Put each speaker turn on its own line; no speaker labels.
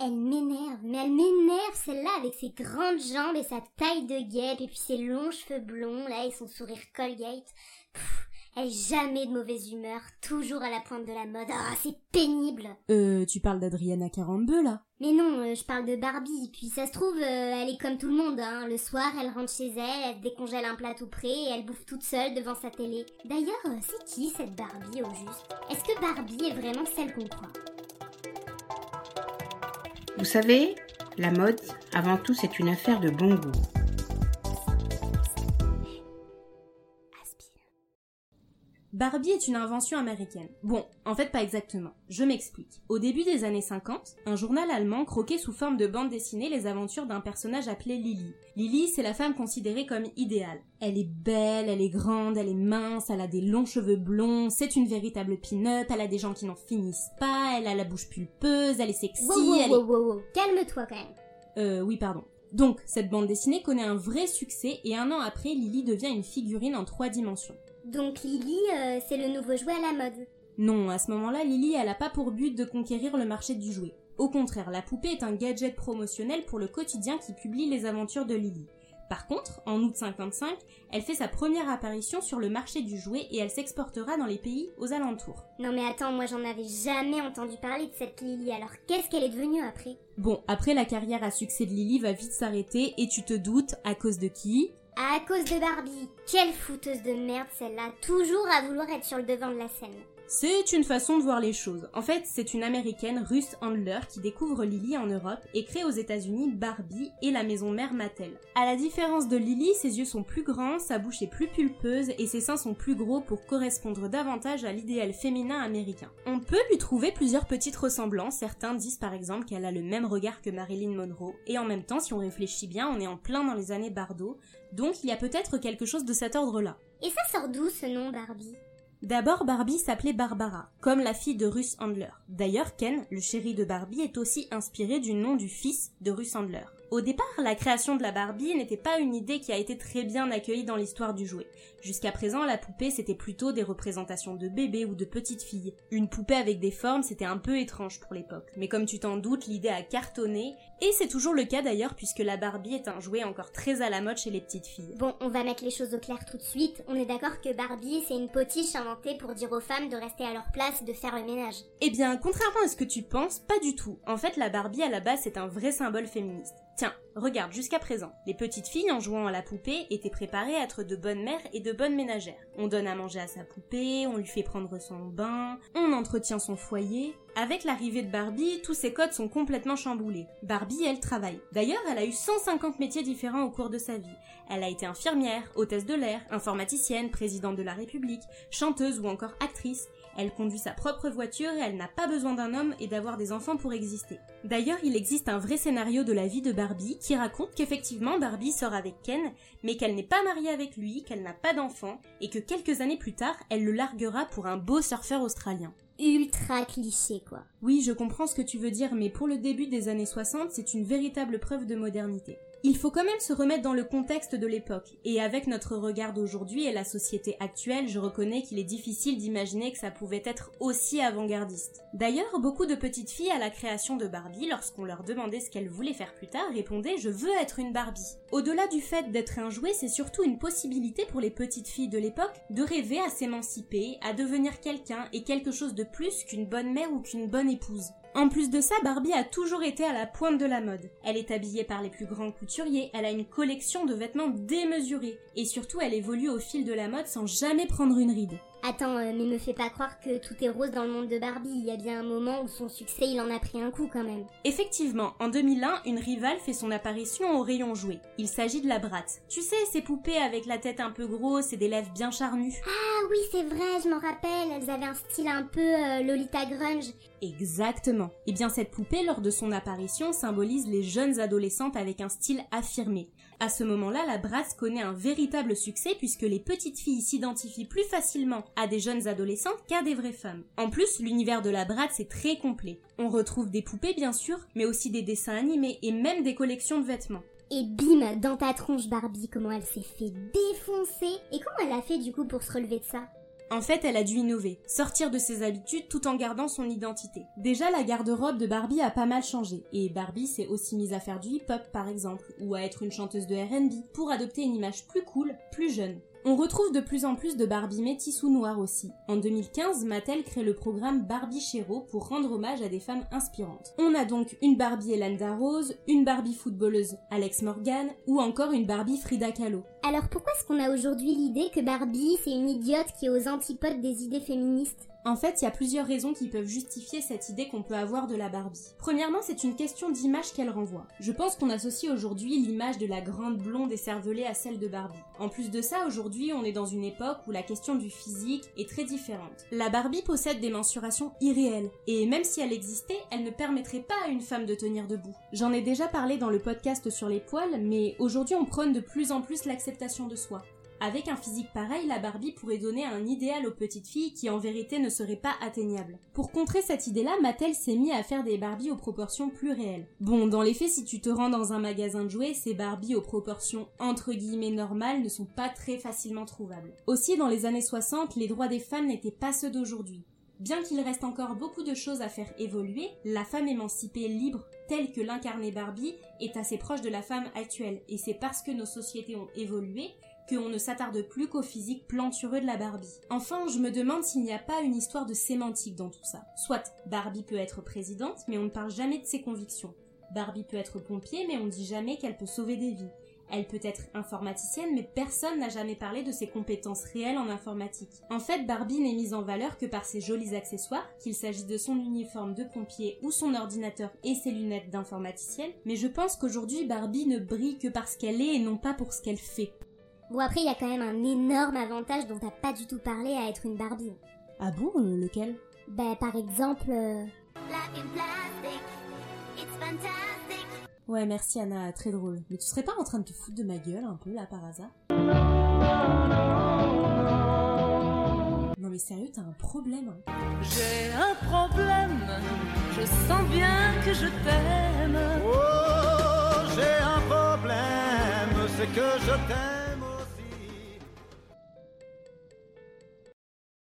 Elle m'énerve, mais elle m'énerve celle-là avec ses grandes jambes et sa taille de guêpe et puis ses longs cheveux blonds là et son sourire Colgate. elle est jamais de mauvaise humeur, toujours à la pointe de la mode. Ah, c'est pénible.
Euh, tu parles d'Adriana Carambeu là
Mais non, euh, je parle de Barbie. Puis ça se trouve, euh, elle est comme tout le monde. Hein. Le soir, elle rentre chez elle, elle décongèle un plat tout prêt et elle bouffe toute seule devant sa télé. D'ailleurs, euh, c'est qui cette Barbie au juste? Est-ce que Barbie est vraiment celle qu'on croit?
Vous savez, la mode, avant tout, c'est une affaire de bon goût.
Barbie est une invention américaine. Bon, en fait pas exactement. Je m'explique. Au début des années 50, un journal allemand croquait sous forme de bande dessinée les aventures d'un personnage appelé Lily. Lily, c'est la femme considérée comme idéale. Elle est belle, elle est grande, elle est mince, elle a des longs cheveux blonds, c'est une véritable pin-up, elle a des gens qui n'en finissent pas, elle a la bouche pulpeuse, elle est sexy,
Wow, wow,
elle
wow. Calme-toi quand même.
Euh, oui, pardon. Donc, cette bande dessinée connaît un vrai succès et un an après, Lily devient une figurine en trois dimensions.
Donc Lily, euh, c'est le nouveau jouet à la mode.
Non, à ce moment-là, Lily, elle a pas pour but de conquérir le marché du jouet. Au contraire, la poupée est un gadget promotionnel pour le quotidien qui publie les aventures de Lily. Par contre, en août 55, elle fait sa première apparition sur le marché du jouet et elle s'exportera dans les pays aux alentours.
Non mais attends, moi j'en avais jamais entendu parler de cette Lily, alors qu'est-ce qu'elle est devenue après?
Bon, après la carrière à succès de Lily va vite s'arrêter et tu te doutes à cause de qui?
À cause de Barbie. Quelle fouteuse de merde celle-là, toujours à vouloir être sur le devant de la scène.
C'est une façon de voir les choses. En fait, c'est une américaine, Ruth Handler, qui découvre Lily en Europe et crée aux États-Unis Barbie et la maison mère Mattel. À la différence de Lily, ses yeux sont plus grands, sa bouche est plus pulpeuse et ses seins sont plus gros pour correspondre davantage à l'idéal féminin américain. On peut lui trouver plusieurs petites ressemblances. Certains disent par exemple qu'elle a le même regard que Marilyn Monroe. Et en même temps, si on réfléchit bien, on est en plein dans les années Bardot. Donc il y a peut-être quelque chose de cet ordre-là.
Et ça sort d'où ce nom Barbie?
D'abord, Barbie s'appelait Barbara, comme la fille de Ruth Handler. D'ailleurs, Ken, le chéri de Barbie, est aussi inspiré du nom du fils de Ruth Handler. Au départ, la création de la Barbie n'était pas une idée qui a été très bien accueillie dans l'histoire du jouet. Jusqu'à présent, la poupée c'était plutôt des représentations de bébés ou de petites filles. Une poupée avec des formes, c'était un peu étrange pour l'époque. Mais comme tu t'en doutes, l'idée a cartonné, et c'est toujours le cas d'ailleurs puisque la Barbie est un jouet encore très à la mode chez les petites filles.
Bon, on va mettre les choses au clair tout de suite. On est d'accord que Barbie, c'est une potiche inventée pour dire aux femmes de rester à leur place, de faire le ménage.
Eh bien, contrairement à ce que tu penses, pas du tout. En fait, la Barbie à la base c'est un vrai symbole féministe. Tiens, regarde jusqu'à présent. Les petites filles, en jouant à la poupée, étaient préparées à être de bonnes mères et de bonnes ménagères. On donne à manger à sa poupée, on lui fait prendre son bain, on entretient son foyer. Avec l'arrivée de Barbie, tous ces codes sont complètement chamboulés. Barbie, elle travaille. D'ailleurs, elle a eu 150 métiers différents au cours de sa vie. Elle a été infirmière, hôtesse de l'air, informaticienne, présidente de la République, chanteuse ou encore actrice. Elle conduit sa propre voiture et elle n'a pas besoin d'un homme et d'avoir des enfants pour exister. D'ailleurs, il existe un vrai scénario de la vie de Barbie qui raconte qu'effectivement Barbie sort avec Ken, mais qu'elle n'est pas mariée avec lui, qu'elle n'a pas d'enfant, et que quelques années plus tard, elle le larguera pour un beau surfeur australien.
Ultra cliché, quoi.
Oui, je comprends ce que tu veux dire, mais pour le début des années 60, c'est une véritable preuve de modernité. Il faut quand même se remettre dans le contexte de l'époque, et avec notre regard d'aujourd'hui et la société actuelle, je reconnais qu'il est difficile d'imaginer que ça pouvait être aussi avant-gardiste. D'ailleurs, beaucoup de petites filles à la création de Barbie, lorsqu'on leur demandait ce qu'elles voulaient faire plus tard, répondaient je veux être une Barbie. Au-delà du fait d'être un jouet, c'est surtout une possibilité pour les petites filles de l'époque de rêver à s'émanciper, à devenir quelqu'un et quelque chose de plus qu'une bonne mère ou qu'une bonne épouse. En plus de ça, Barbie a toujours été à la pointe de la mode. Elle est habillée par les plus grands couturiers, elle a une collection de vêtements démesurés, et surtout elle évolue au fil de la mode sans jamais prendre une ride.
Attends, euh, mais me fais pas croire que tout est rose dans le monde de Barbie. Il y a bien un moment où son succès, il en a pris un coup quand même.
Effectivement, en 2001, une rivale fait son apparition au rayon jouet. Il s'agit de la Bratz. Tu sais, ces poupées avec la tête un peu grosse et des lèvres bien charnues.
Ah oui, c'est vrai, je m'en rappelle. Elles avaient un style un peu euh, Lolita Grunge.
Exactement. Et bien cette poupée, lors de son apparition, symbolise les jeunes adolescentes avec un style affirmé. À ce moment-là, la Bratz connaît un véritable succès puisque les petites filles s'identifient plus facilement à des jeunes adolescentes qu'à des vraies femmes. En plus, l'univers de la Bratz est très complet. On retrouve des poupées bien sûr, mais aussi des dessins animés et même des collections de vêtements.
Et bim, dans ta tronche Barbie, comment elle s'est fait défoncer. Et comment elle a fait du coup pour se relever de ça?
En fait, elle a dû innover, sortir de ses habitudes tout en gardant son identité. Déjà, la garde-robe de Barbie a pas mal changé, et Barbie s'est aussi mise à faire du hip-hop par exemple, ou à être une chanteuse de R&B, pour adopter une image plus cool, plus jeune. On retrouve de plus en plus de Barbie métis ou noires aussi. En 2015, Mattel crée le programme Barbie Chéro pour rendre hommage à des femmes inspirantes. On a donc une Barbie Elanda Rose, une Barbie footballeuse Alex Morgan ou encore une Barbie Frida Kahlo.
Alors pourquoi est-ce qu'on a aujourd'hui l'idée que Barbie c'est une idiote qui est aux antipodes des idées féministes
en fait, il y a plusieurs raisons qui peuvent justifier cette idée qu'on peut avoir de la Barbie. Premièrement, c'est une question d'image qu'elle renvoie. Je pense qu'on associe aujourd'hui l'image de la grande blonde écervelée à celle de Barbie. En plus de ça, aujourd'hui, on est dans une époque où la question du physique est très différente. La Barbie possède des mensurations irréelles, et même si elle existait, elle ne permettrait pas à une femme de tenir debout. J'en ai déjà parlé dans le podcast sur les poils, mais aujourd'hui on prône de plus en plus l'acceptation de soi. Avec un physique pareil, la Barbie pourrait donner un idéal aux petites filles qui en vérité ne serait pas atteignable. Pour contrer cette idée-là, Mattel s'est mis à faire des Barbies aux proportions plus réelles. Bon, dans les faits, si tu te rends dans un magasin de jouets, ces Barbies aux proportions entre guillemets normales ne sont pas très facilement trouvables. Aussi, dans les années 60, les droits des femmes n'étaient pas ceux d'aujourd'hui. Bien qu'il reste encore beaucoup de choses à faire évoluer, la femme émancipée libre telle que l'incarnait Barbie est assez proche de la femme actuelle et c'est parce que nos sociétés ont évolué qu'on ne s'attarde plus qu'au physique plantureux de la Barbie. Enfin, je me demande s'il n'y a pas une histoire de sémantique dans tout ça. Soit Barbie peut être présidente, mais on ne parle jamais de ses convictions. Barbie peut être pompier, mais on ne dit jamais qu'elle peut sauver des vies. Elle peut être informaticienne, mais personne n'a jamais parlé de ses compétences réelles en informatique. En fait, Barbie n'est mise en valeur que par ses jolis accessoires, qu'il s'agisse de son uniforme de pompier ou son ordinateur et ses lunettes d'informaticienne, mais je pense qu'aujourd'hui Barbie ne brille que parce qu'elle est et non pas pour ce qu'elle fait.
Bon après il y a quand même un énorme avantage dont t'as pas du tout parlé à être une Barbie.
Ah bon euh, Lequel?
Bah par exemple... Euh,
ouais merci Anna, très drôle. Mais tu serais pas en train de te foutre de ma gueule un peu là par hasard? Non mais sérieux, t'as un problème. Hein.
J'ai un problème, je sens bien que je t'aime.
Oh, j'ai un problème, c'est que je t'aime.